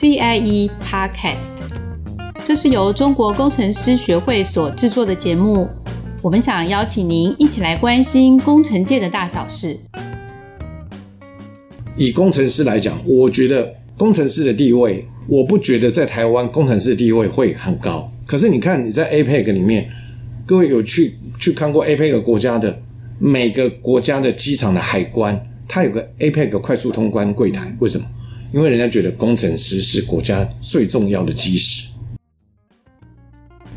CIE Podcast，这是由中国工程师学会所制作的节目。我们想邀请您一起来关心工程界的大小事。以工程师来讲，我觉得工程师的地位，我不觉得在台湾工程师的地位会很高。可是你看你在 APEC 里面，各位有去去看过 APEC 国家的每个国家的机场的海关，它有个 APEC 快速通关柜台，为什么？因为人家觉得工程师是国家最重要的基石。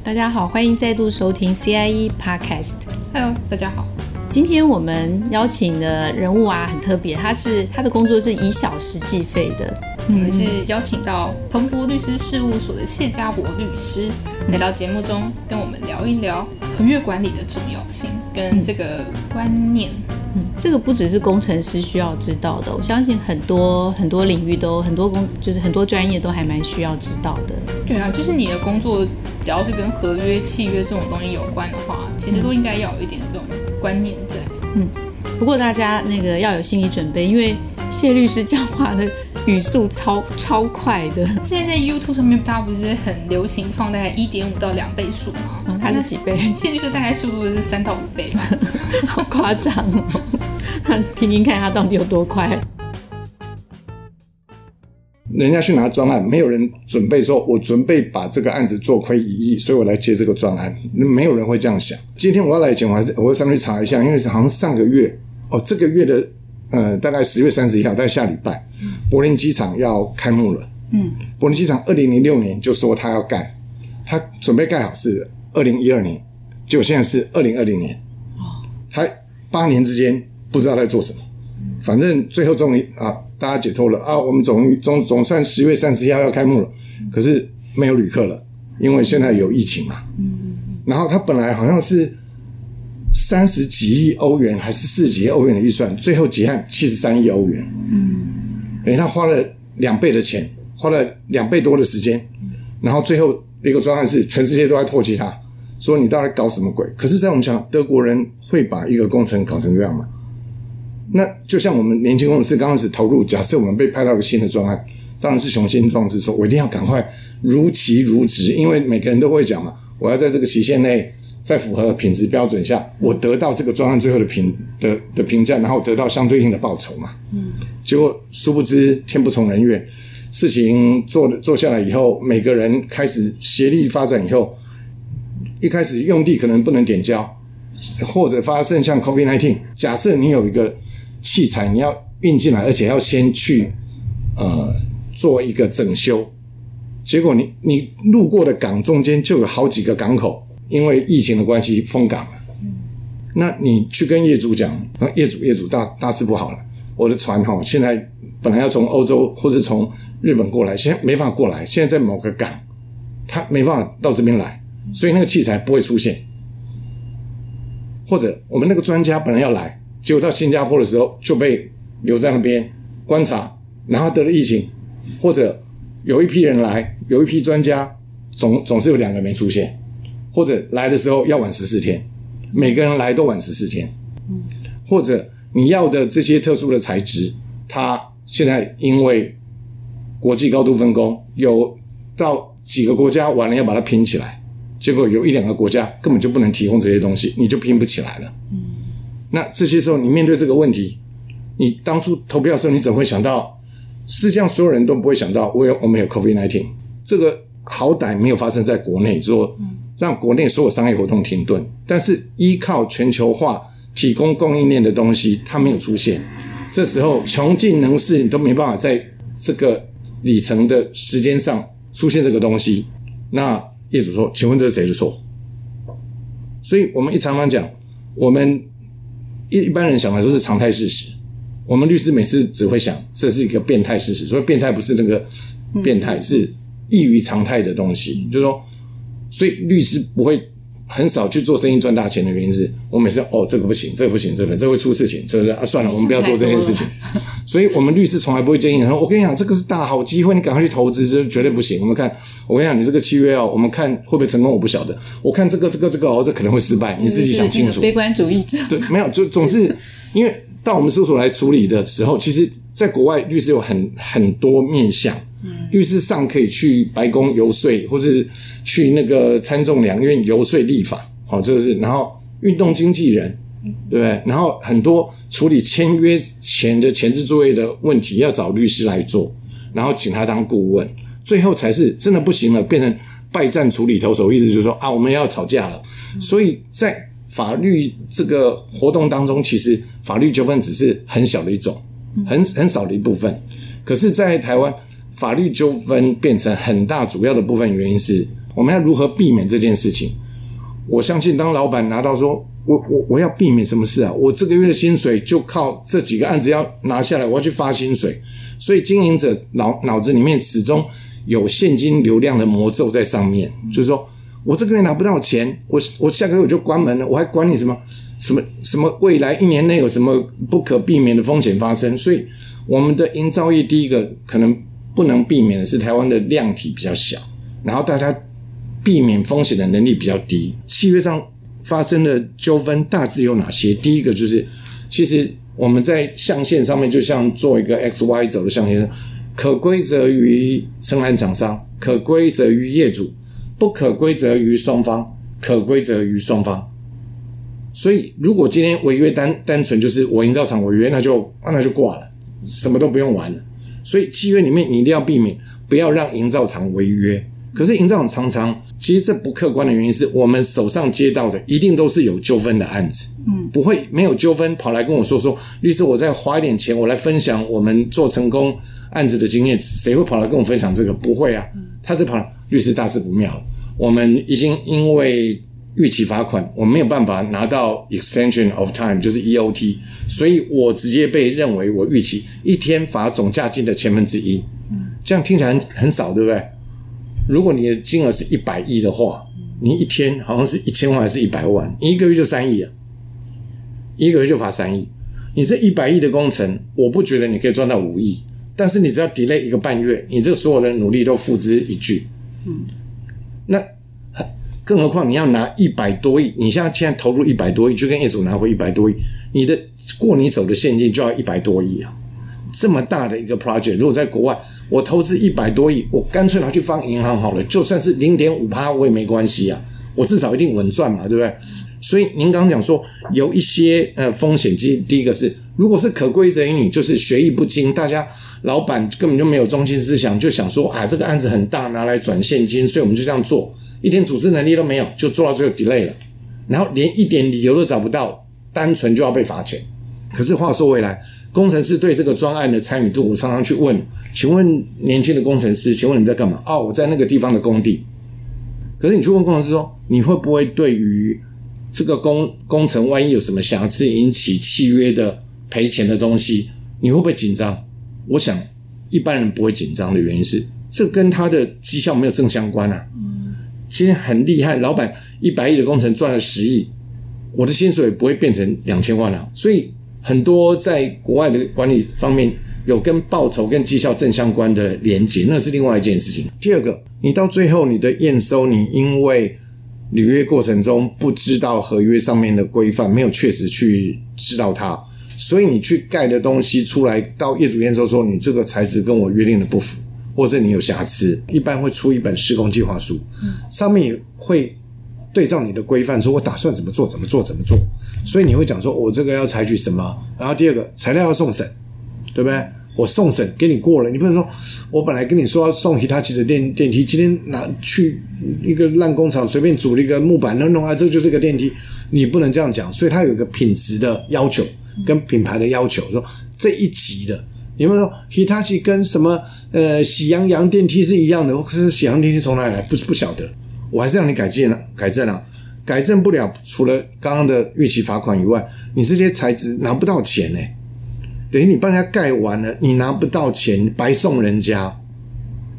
大家好，欢迎再度收听 CIE Podcast。Hello，大家好。今天我们邀请的人物啊，很特别，他是他的工作是以小时计费的。我们是邀请到彭博律师事务所的谢家博律师来到节目中，跟我们聊一聊合约管理的重要性跟这个观念。嗯，这个不只是工程师需要知道的，我相信很多很多领域都很多工，就是很多专业都还蛮需要知道的。对啊，就是你的工作只要是跟合约、契约这种东西有关的话，其实都应该要有一点这种观念在。嗯，不过大家那个要有心理准备，因为谢律师讲话的语速超超快的。现在在 YouTube 上面，大家不是很流行放大概一点五到两倍速吗？嗯，他是几倍？谢律师大概速度是三到五倍，好 夸张哦！听听看他到底有多快。人家去拿专案，没有人准备说，我准备把这个案子做亏一亿，所以我来接这个专案。没有人会这样想。今天我要来讲，我还是我要上去查一下，因为好像上个月哦，这个月的呃，大概十月三十一号，在下礼拜，柏林机场要开幕了。嗯，柏林机场二零零六年就说他要盖，他准备盖好是二零一二年，结果现在是二零二零年。哦，他八年之间不知道在做什么，反正最后终于啊。大家解脱了啊！我们总总总算十月三十一号要开幕了，可是没有旅客了，因为现在有疫情嘛。然后他本来好像是三十几亿欧元还是四十几亿欧元的预算，最后结案七十三亿欧元。嗯，等于他花了两倍的钱，花了两倍多的时间，然后最后一个专案是全世界都在唾弃他，说你到底搞什么鬼？可是，在我们讲德国人会把一个工程搞成这样吗？那就像我们年轻工程师刚开始投入，假设我们被派到一个新的专案，当然是雄心壮志，说我一定要赶快如期如职，因为每个人都会讲嘛，我要在这个期限内，在符合品质标准下，我得到这个专案最后的评的的评价，然后得到相对应的报酬嘛。嗯。结果殊不知天不从人愿，事情做做下来以后，每个人开始协力发展以后，一开始用地可能不能点交，或者发生像 COVID-19，假设你有一个。器材你要运进来，而且要先去呃做一个整修，结果你你路过的港中间就有好几个港口，因为疫情的关系封港了。嗯、那你去跟业主讲，业主业主大大事不好了，我的船哈现在本来要从欧洲或者从日本过来，现在没法过来，现在在某个港，他没办法到这边来，所以那个器材不会出现，或者我们那个专家本来要来。结果到新加坡的时候就被留在那边观察，然后得了疫情，或者有一批人来，有一批专家总总是有两个没出现，或者来的时候要晚十四天，每个人来都晚十四天，或者你要的这些特殊的材质，它现在因为国际高度分工，有到几个国家完了要把它拼起来，结果有一两个国家根本就不能提供这些东西，你就拼不起来了。那这些时候，你面对这个问题，你当初投票的时候，你怎么会想到？实际上，所有人都不会想到，我有我们有 COVID nineteen，这个好歹没有发生在国内，说让国内所有商业活动停顿。但是依靠全球化提供供应链的东西，它没有出现。这时候穷尽能事，你都没办法在这个里程的时间上出现这个东西。那业主说：“请问这是谁的错？”所以我们一常常讲，我们。一一般人想来说是常态事实，我们律师每次只会想这是一个变态事实，所以变态不是那个变态，是异于常态的东西。就是说，所以律师不会很少去做生意赚大钱的原因是，我每次哦这个不行，这个不行，这个这会出事情，是不是啊？算了，我们不要做这件事情。所以我们律师从来不会建议人说，我跟你讲这个是大好机会，你赶快去投资，这绝对不行。我们看，我跟你讲，你这个契约哦，我们看会不会成功，我不晓得。我看这个这个这个哦，这可能会失败，你自己想清楚。悲观主义者。对，没有，就总是 因为到我们事务所来处理的时候，其实在国外律师有很很多面向，律师上可以去白宫游说，或是去那个参众两院游说立法，好，这个是。然后运动经纪人，对不对？然后很多处理签约前的前置作业的问题，要找律师来做，然后请他当顾问，最后才是真的不行了，变成败战处理投手，意思就是说啊，我们要吵架了。所以在法律这个活动当中，其实法律纠纷只是很小的一种，很很少的一部分。可是，在台湾，法律纠纷变成很大主要的部分，原因是我们要如何避免这件事情。我相信，当老板拿到说，我我我要避免什么事啊？我这个月的薪水就靠这几个案子要拿下来，我要去发薪水。所以，经营者脑脑子里面始终有现金流量的魔咒在上面，就是说我这个月拿不到钱，我我下个月我就关门了，我还管你什么什么什么未来一年内有什么不可避免的风险发生？所以。我们的营造业第一个可能不能避免的是台湾的量体比较小，然后大家避免风险的能力比较低。契约上发生的纠纷大致有哪些？第一个就是，其实我们在象限上面就像做一个 X Y 轴的象限，可归责于承揽厂商，可归责于业主，不可归责于双方，可归责于双方。所以，如果今天违约单单纯就是我营造厂违约，那就那就挂了。什么都不用玩了，所以契约里面你一定要避免，不要让营造厂违约。可是营造厂常常，其实这不客观的原因是我们手上接到的一定都是有纠纷的案子，嗯，不会没有纠纷跑来跟我说说，律师，我再花一点钱，我来分享我们做成功案子的经验，谁会跑来跟我分享这个？不会啊，他是跑律师大事不妙了，我们已经因为。逾期罚款，我没有办法拿到 extension of time，就是 EOT，所以我直接被认为我逾期一天罚总价金的千分之一，这样听起来很很少，对不对？如果你的金额是一百亿的话，你一天好像是一千万还是一百万，你一个月就三亿啊，一个月就罚三亿。你这一百亿的工程，我不觉得你可以赚到五亿，但是你只要 delay 一个半月，你这所有的努力都付之一炬。嗯，那。更何况你要拿一百多亿，你现在现在投入一百多亿，就跟业主拿回一百多亿，你的过你手的现金就要一百多亿啊！这么大的一个 project，如果在国外，我投资一百多亿，我干脆拿去放银行好了，就算是零点五趴我也没关系啊，我至少一定稳赚嘛，对不对？所以您刚刚讲说有一些呃风险，其实第一个是，如果是可归责于你，就是学艺不精，大家老板根本就没有中心思想，就想说啊这个案子很大，拿来转现金，所以我们就这样做。一点组织能力都没有，就做到最后 delay 了，然后连一点理由都找不到，单纯就要被罚钱。可是话说回来，工程师对这个专案的参与度，我常常去问，请问年轻的工程师，请问你在干嘛？哦，我在那个地方的工地。可是你去问工程师说，你会不会对于这个工工程万一有什么瑕疵，引起契约的赔钱的东西，你会不会紧张？我想一般人不会紧张的原因是，这跟他的绩效没有正相关啊。今天很厉害，老板一百亿的工程赚了十亿，我的薪水不会变成两千万啊。所以很多在国外的管理方面有跟报酬跟绩效正相关的连结，那是另外一件事情。第二个，你到最后你的验收，你因为履约过程中不知道合约上面的规范，没有确实去知道它，所以你去盖的东西出来到业主验收说，你这个材质跟我约定的不符。或者你有瑕疵，一般会出一本施工计划书，上面也会对照你的规范，说我打算怎么做，怎么做，怎么做。所以你会讲说，我这个要采取什么？然后第二个材料要送审，对不对？我送审给你过了，你不能说我本来跟你说要送 Hitachi 的电电梯，今天拿去一个烂工厂随便组了一个木板弄弄啊，这就是个电梯，你不能这样讲。所以它有一个品质的要求跟品牌的要求，说这一级的，你们说 Hitachi 跟什么？呃，喜羊羊电梯是一样的，可是喜羊电梯从哪里来？不不晓得，我还是让你改进了，改正了，改正不了，除了刚刚的逾期罚款以外，你这些材质拿不到钱呢。等于你帮人家盖完了，你拿不到钱，白送人家，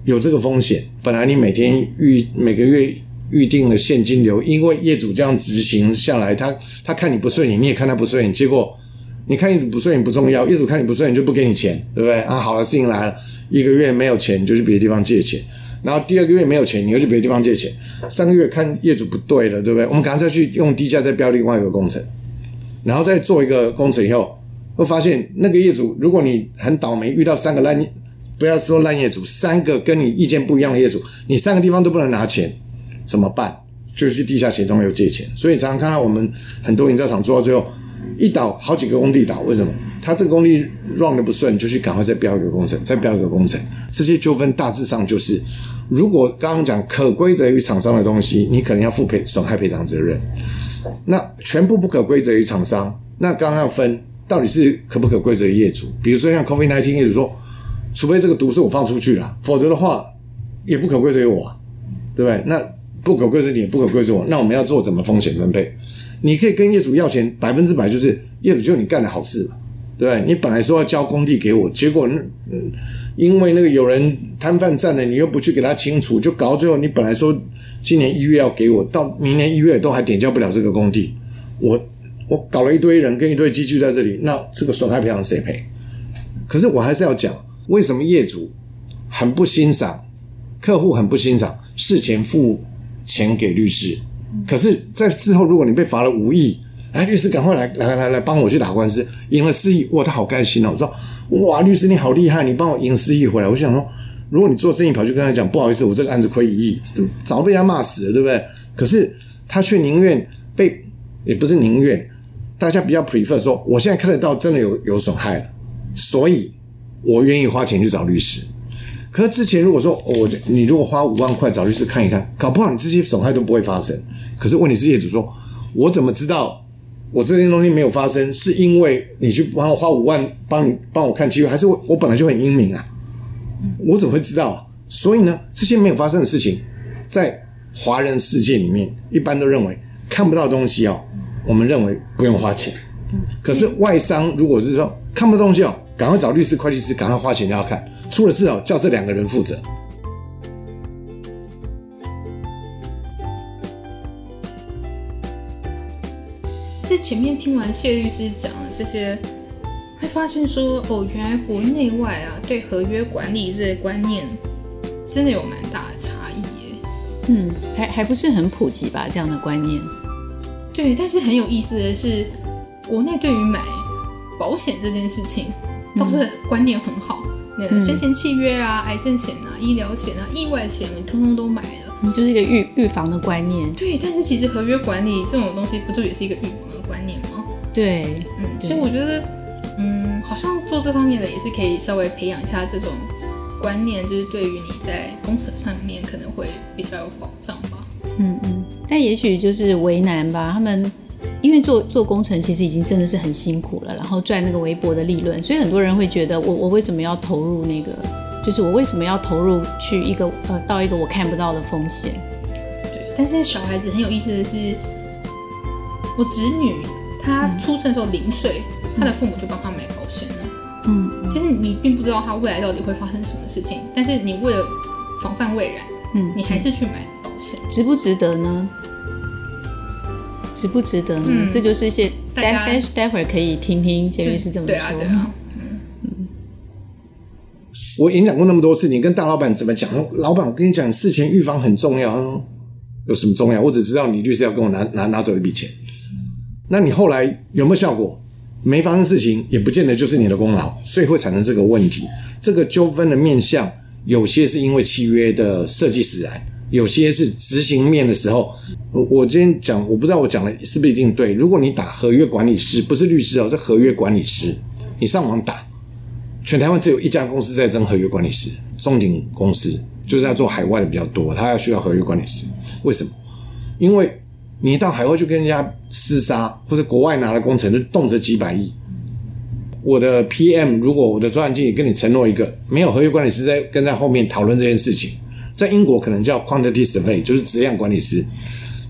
有这个风险。本来你每天预每个月预定了现金流，因为业主这样执行下来，他他看你不顺眼，你也看他不顺眼，结果你看业主不顺眼不重要，业主看你不顺眼就不给你钱，对不对？啊，好了，事情来了。一个月没有钱，你就去别的地方借钱，然后第二个月没有钱，你又去别的地方借钱。三个月看业主不对了，对不对？我们赶快再去用低价再标另外一个工程，然后再做一个工程以后，会发现那个业主，如果你很倒霉遇到三个烂不要说烂业主，三个跟你意见不一样的业主，你三个地方都不能拿钱，怎么办？就去地下钱庄又借钱。所以常常看到我们很多营造厂做到最后，一倒好几个工地倒，为什么？他这个工地 run 的不顺，就去赶快再标一个工程，再标一个工程。这些纠纷大致上就是，如果刚刚讲可归责于厂商的东西，你可能要负赔损害赔偿责任。那全部不可归责于厂商，那刚刚要分到底是可不可归责于业主？比如说像 COVID-19 业主说，除非这个毒是我放出去了，否则的话也不可归责于我，对不对？那不可归责你，也不可归责我，那我们要做怎么风险分配？你可以跟业主要钱，百分之百就是业主就你干的好事嘛。对不对？你本来说要交工地给我，结果嗯，因为那个有人摊贩占了，你又不去给他清除，就搞到最后，你本来说今年一月要给我，到明年一月都还点交不了这个工地，我我搞了一堆人跟一堆机具在这里，那这个损害赔偿谁赔？可是我还是要讲，为什么业主很不欣赏，客户很不欣赏事前付钱给律师，可是，在事后如果你被罚了五亿。哎，律师，赶快来来来来帮我去打官司，赢了四亿，哇，他好开心哦！我说，哇，律师你好厉害，你帮我赢四亿回来。我就想说，如果你做生意跑去跟他讲，不好意思，我这个案子亏一亿，早被他骂死了，对不对？可是他却宁愿被，也不是宁愿，大家比较 prefer 说，我现在看得到真的有有损害了，所以我愿意花钱去找律师。可是之前如果说我你如果花五万块找律师看一看，搞不好你这些损害都不会发生。可是问题是业主说，我怎么知道？我这件东西没有发生，是因为你去帮我花五万帮你帮我看机会，还是我我本来就很英明啊？我怎么会知道？所以呢，这些没有发生的事情，在华人世界里面，一般都认为看不到东西哦，我们认为不用花钱。可是外商如果是说看不到东西哦，赶快找律师、会计师，赶快花钱要看，出了事哦，叫这两个人负责。在前面听完谢律师讲的这些，会发现说哦，原来国内外啊对合约管理这些观念真的有蛮大的差异耶。嗯，还还不是很普及吧？这样的观念。对，但是很有意思的是，国内对于买保险这件事情倒是观念很好。那个生前契约啊、癌症险啊、医疗险啊、意外险，你通通都买了，嗯，就是一个预预防的观念。对，但是其实合约管理这种东西，不就也是一个预防的？观念吗？对，嗯，所以我觉得，嗯，好像做这方面的也是可以稍微培养一下这种观念，就是对于你在工程上面可能会比较有保障吧。嗯嗯，但也许就是为难吧。他们因为做做工程其实已经真的是很辛苦了，然后赚那个微薄的利润，所以很多人会觉得我我为什么要投入那个？就是我为什么要投入去一个呃到一个我看不到的风险？对，但是小孩子很有意思的是。我侄女她出生的时候零岁，她的父母就帮她买保险了。嗯，其实你并不知道她未来到底会发生什么事情，但是你为了防范未然，嗯，你还是去买保险，值不值得呢？值不值得呢？嗯，这就是一些待待待会儿可以听听谢律师怎么说。对啊，对啊，嗯嗯。我演讲过那么多次，你跟大老板怎么讲？老板，我跟你讲，事前预防很重要。有什么重要？我只知道你律师要跟我拿拿拿走一笔钱。那你后来有没有效果？没发生事情，也不见得就是你的功劳，所以会产生这个问题。这个纠纷的面向，有些是因为契约的设计使然，有些是执行面的时候。我我今天讲，我不知道我讲的是不是一定对。如果你打合约管理师，不是律师哦，是合约管理师。你上网打，全台湾只有一家公司在争合约管理师，中鼎公司就是要做海外的比较多，他要需要合约管理师。为什么？因为你到海外去跟人家厮杀，或者国外拿的工程就动辄几百亿。我的 PM 如果我的专案经理跟你承诺一个，没有合约管理师在跟在后面讨论这件事情，在英国可能叫 quantity survey，就是质量管理师，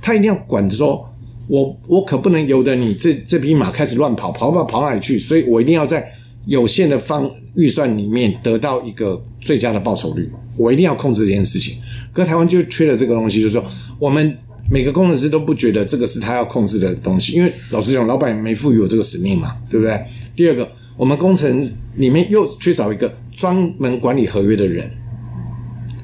他一定要管着说，我我可不能由得你这这匹马开始乱跑，跑跑跑哪里去？所以我一定要在有限的方预算里面得到一个最佳的报酬率，我一定要控制这件事情。可台湾就缺了这个东西，就是说我们。每个工程师都不觉得这个是他要控制的东西，因为老实讲，老板没赋予我这个使命嘛，对不对？第二个，我们工程里面又缺少一个专门管理合约的人。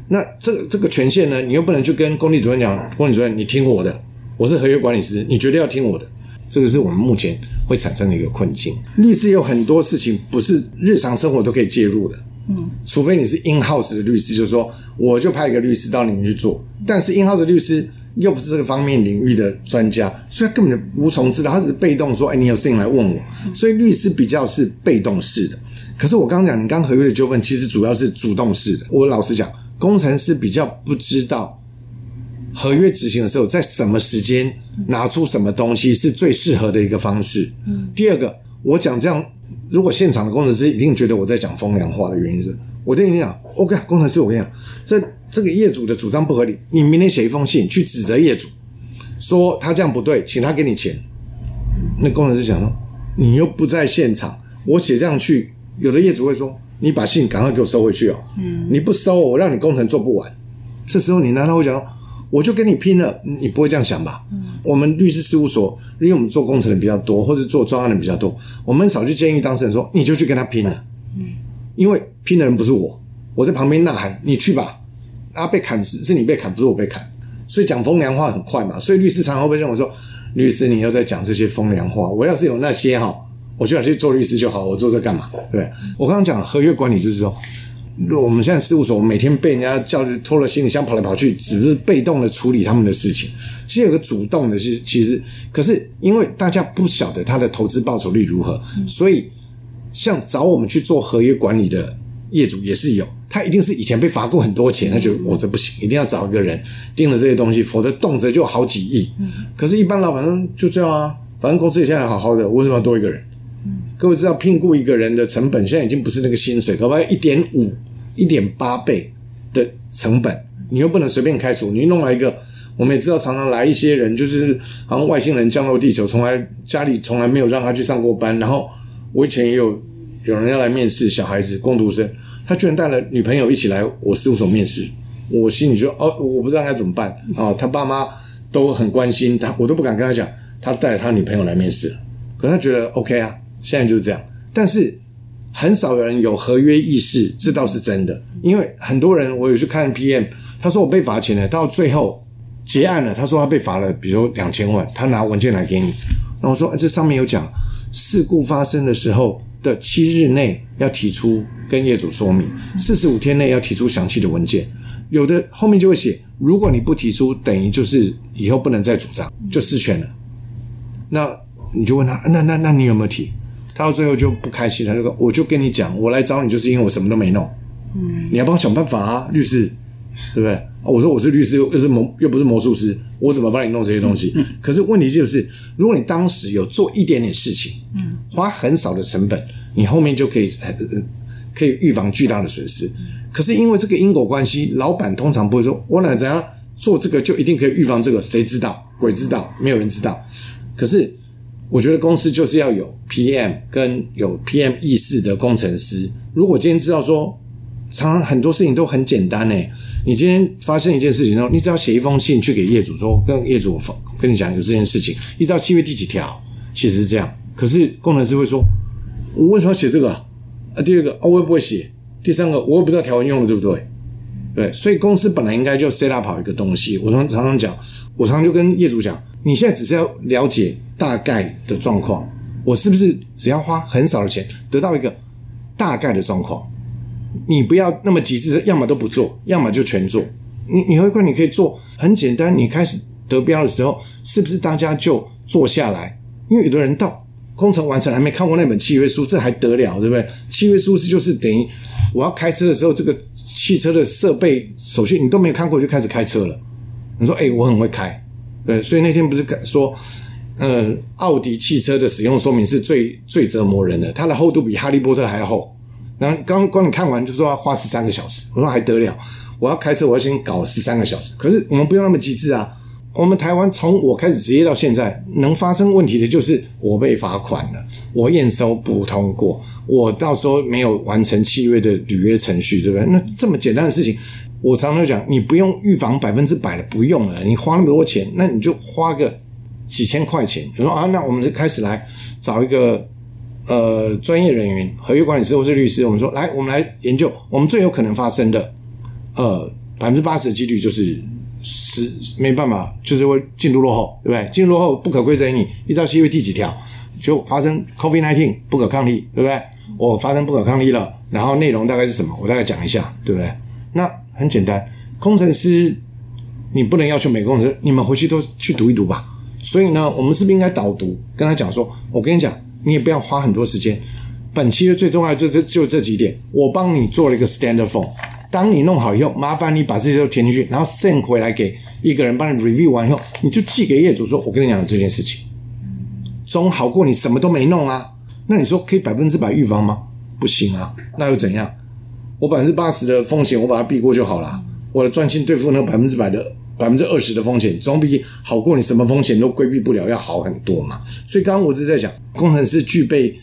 那这个这个权限呢，你又不能去跟工地主任讲，工地主任你听我的，我是合约管理师，你绝对要听我的。这个是我们目前会产生的一个困境。律师有很多事情不是日常生活都可以介入的，嗯，除非你是 in house 的律师，就是说我就派一个律师到你们去做，但是 in house 的律师又不是这个方面领域的专家，所以他根本就无从知道，他只是被动说，哎，你有事情来问我，所以律师比较是被动式的。可是我刚刚讲，你刚合约的纠纷其实主要是主动式的。我老实讲，工程师比较不知道合约执行的时候，在什么时间拿出什么东西是最适合的一个方式。嗯，第二个，我讲这样。如果现场的工程师一定觉得我在讲风凉话的原因是，我跟你讲，OK，工程师，我跟你讲，这这个业主的主张不合理，你明天写一封信去指责业主，说他这样不对，请他给你钱。那工程师讲说，你又不在现场，我写这样去，有的业主会说，你把信赶快给我收回去哦，嗯，你不收，我让你工程做不完。这时候你难道会讲？我就跟你拼了，你不会这样想吧？嗯，我们律师事务所，因为我们做工程的比较多，或者做专案的比较多，我们少去建议当事人说，你就去跟他拼了。嗯，因为拼的人不是我，我在旁边呐喊，你去吧。啊，被砍是是你被砍，不是我被砍。所以讲风凉话很快嘛。所以律师常常会被认为说，律师你又在讲这些风凉话。我要是有那些哈，我就想去做律师就好。我做这干嘛？对，我刚刚讲合约管理就是说。我们现在事务所每天被人家叫去拖了行李箱跑来跑去，只是被动的处理他们的事情。其实有个主动的，是其实可是因为大家不晓得他的投资报酬率如何，所以像找我们去做合约管理的业主也是有，他一定是以前被罚过很多钱，他觉得我这不行，一定要找一个人盯了这些东西，否则动辄就好几亿。可是，一般老板就这样啊，反正公司也现在好好的，为什么要多一个人？各位知道聘雇一个人的成本现在已经不是那个薪水，可不可以一点五？一点八倍的成本，你又不能随便开除，你弄来一个，我们也知道，常常来一些人，就是好像外星人降落地球，从来家里从来没有让他去上过班。然后我以前也有有人要来面试小孩子工读生，他居然带了女朋友一起来我事务所面试，我心里就哦，我不知道该怎么办哦，他爸妈都很关心他，我都不敢跟他讲，他带了他女朋友来面试，可他觉得 OK 啊，现在就是这样，但是。很少有人有合约意识，这倒是真的。因为很多人，我有去看 PM，他说我被罚钱了，到最后结案了，他说他被罚了，比如说两千万，他拿文件来给你。那我说这上面有讲，事故发生的时候的七日内要提出跟业主说明，四十五天内要提出详细的文件。有的后面就会写，如果你不提出，等于就是以后不能再主张，就失权了。那你就问他，那那那你有没有提？他到最后就不开心，他就说：“我就跟你讲，我来找你就是因为我什么都没弄，嗯，你要帮我想办法啊，律师，对不对？”我说：“我是律师，又是魔，又不是魔术师，我怎么帮你弄这些东西？”嗯，可是问题就是，如果你当时有做一点点事情，嗯，花很少的成本，你后面就可以呃可以预防巨大的损失。可是因为这个因果关系，老板通常不会说：“我哪怎样做这个就一定可以预防这个？谁知道？鬼知道？没有人知道。”可是。我觉得公司就是要有 PM 跟有 PM 意识的工程师。如果今天知道说，常常很多事情都很简单诶，你今天发生一件事情之后，你只要写一封信去给业主说，跟业主跟你讲有这件事情，你知道契约第几条，其实是这样。可是工程师会说，我为什么要写这个啊？第二个啊，我也不会写。第三个，我也不知道条文用的对不对？对，所以公司本来应该就 set up 好一个东西。我常常常讲，我常常就跟业主讲，你现在只是要了解。大概的状况，我是不是只要花很少的钱得到一个大概的状况？你不要那么极致，要么都不做，要么就全做。你你会看，你可以做很简单。你开始得标的时候，是不是大家就坐下来？因为有的人到工程完成还没看过那本契约书，这还得了，对不对？契约书是就是等于我要开车的时候，这个汽车的设备手续你都没有看过就开始开车了。你说，诶，我很会开，对，所以那天不是说。呃，奥迪汽车的使用说明是最最折磨人的，它的厚度比哈利波特还要厚。然后刚刚你看完就说要花十三个小时，我说还得了？我要开车，我要先搞十三个小时。可是我们不用那么极致啊。我们台湾从我开始职业到现在，能发生问题的就是我被罚款了，我验收不通过，我到时候没有完成契约的履约程序，对不对？那这么简单的事情，我常常讲，你不用预防百分之百的，不用了。你花那么多钱，那你就花个。几千块钱，你说啊，那我们就开始来找一个呃专业人员，合约管理师或是律师。我们说来，我们来研究我们最有可能发生的呃百分之八十的几率就是十没办法，就是会进度落后，对不对？进度落后不可归责于你，依照契约第几条，就发生 COVID-19 不可抗力，对不对？我发生不可抗力了，然后内容大概是什么？我大概讲一下，对不对？那很简单，工程师你不能要求每个工程师，你们回去都去读一读吧。所以呢，我们是不是应该导读，跟他讲说，我跟你讲，你也不要花很多时间。本期的最重要就这就这几点，我帮你做了一个 standard form。当你弄好以后，麻烦你把这些都填进去，然后 send 回来给一个人帮你 review 完以后，你就寄给业主说：“我跟你讲这件事情，总好过你什么都没弄啊。”那你说可以百分之百预防吗？不行啊，那又怎样？我百分之八十的风险我把它避过就好了。我的专心对付那百分之百的百分之二十的风险，总比好过你什么风险都规避不了要好很多嘛。所以刚刚我是在讲，工程师具备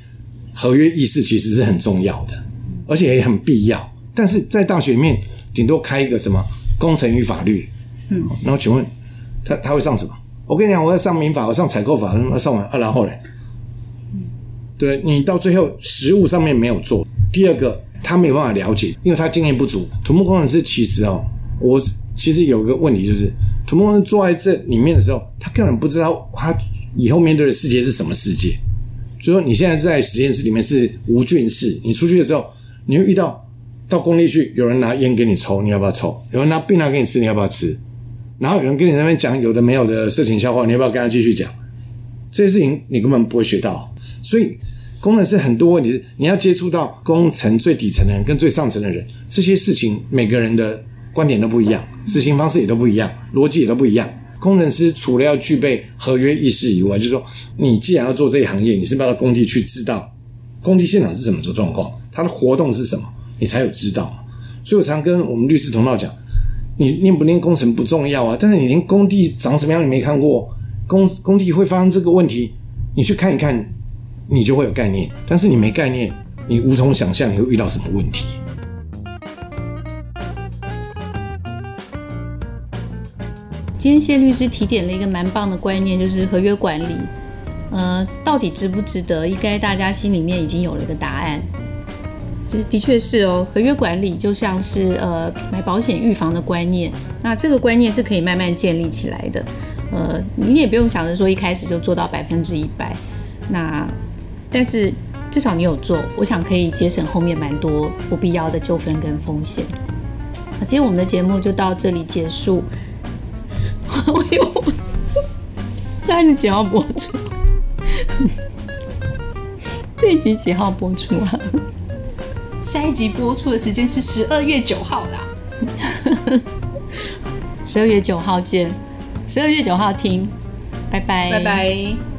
合约意识其实是很重要的，而且也很必要。但是在大学里面，顶多开一个什么工程与法律，嗯，然后请问他他会上什么？我跟你讲，我要上民法，我上采购法，那上完啊，然后嘞，对你到最后实务上面没有做。第二个，他没有办法了解，因为他经验不足。土木工程师其实哦，我其实有个问题就是，土木工程师坐在这里面的时候，他根本不知道他以后面对的世界是什么世界。所以说，你现在在实验室里面是无菌室，你出去的时候，你会遇到。到工地去，有人拿烟给你抽，你要不要抽？有人拿槟榔给你吃，你要不要吃？然后有人跟你那边讲有的没有的色情笑话，你要不要跟他继续讲？这些事情你根本不会学到。所以工程师很多问题是，你要接触到工程最底层的人跟最上层的人，这些事情每个人的观点都不一样，执行方式也都不一样，逻辑也都不一样。工程师除了要具备合约意识以外，就是说，你既然要做这一行业，你是不是要到工地去知道工地现场是什么状况，它的活动是什么？你才有知道，所以我常跟我们律师同道讲，你念不念工程不重要啊，但是你连工地长什么样你没看过，工工地会发生这个问题，你去看一看，你就会有概念。但是你没概念，你无从想象你会遇到什么问题。今天谢律师提点了一个蛮棒的观念，就是合约管理，呃，到底值不值得？应该大家心里面已经有了一个答案。其实的确是哦，合约管理就像是呃买保险预防的观念，那这个观念是可以慢慢建立起来的。呃，你也不用想着说一开始就做到百分之一百，那但是至少你有做，我想可以节省后面蛮多不必要的纠纷跟风险。那今天我们的节目就到这里结束。我有，下一集几号播出？这一集几号播出啊？下一集播出的时间是十二月九号啦，十二月九号见，十二月九号听，拜拜，拜拜。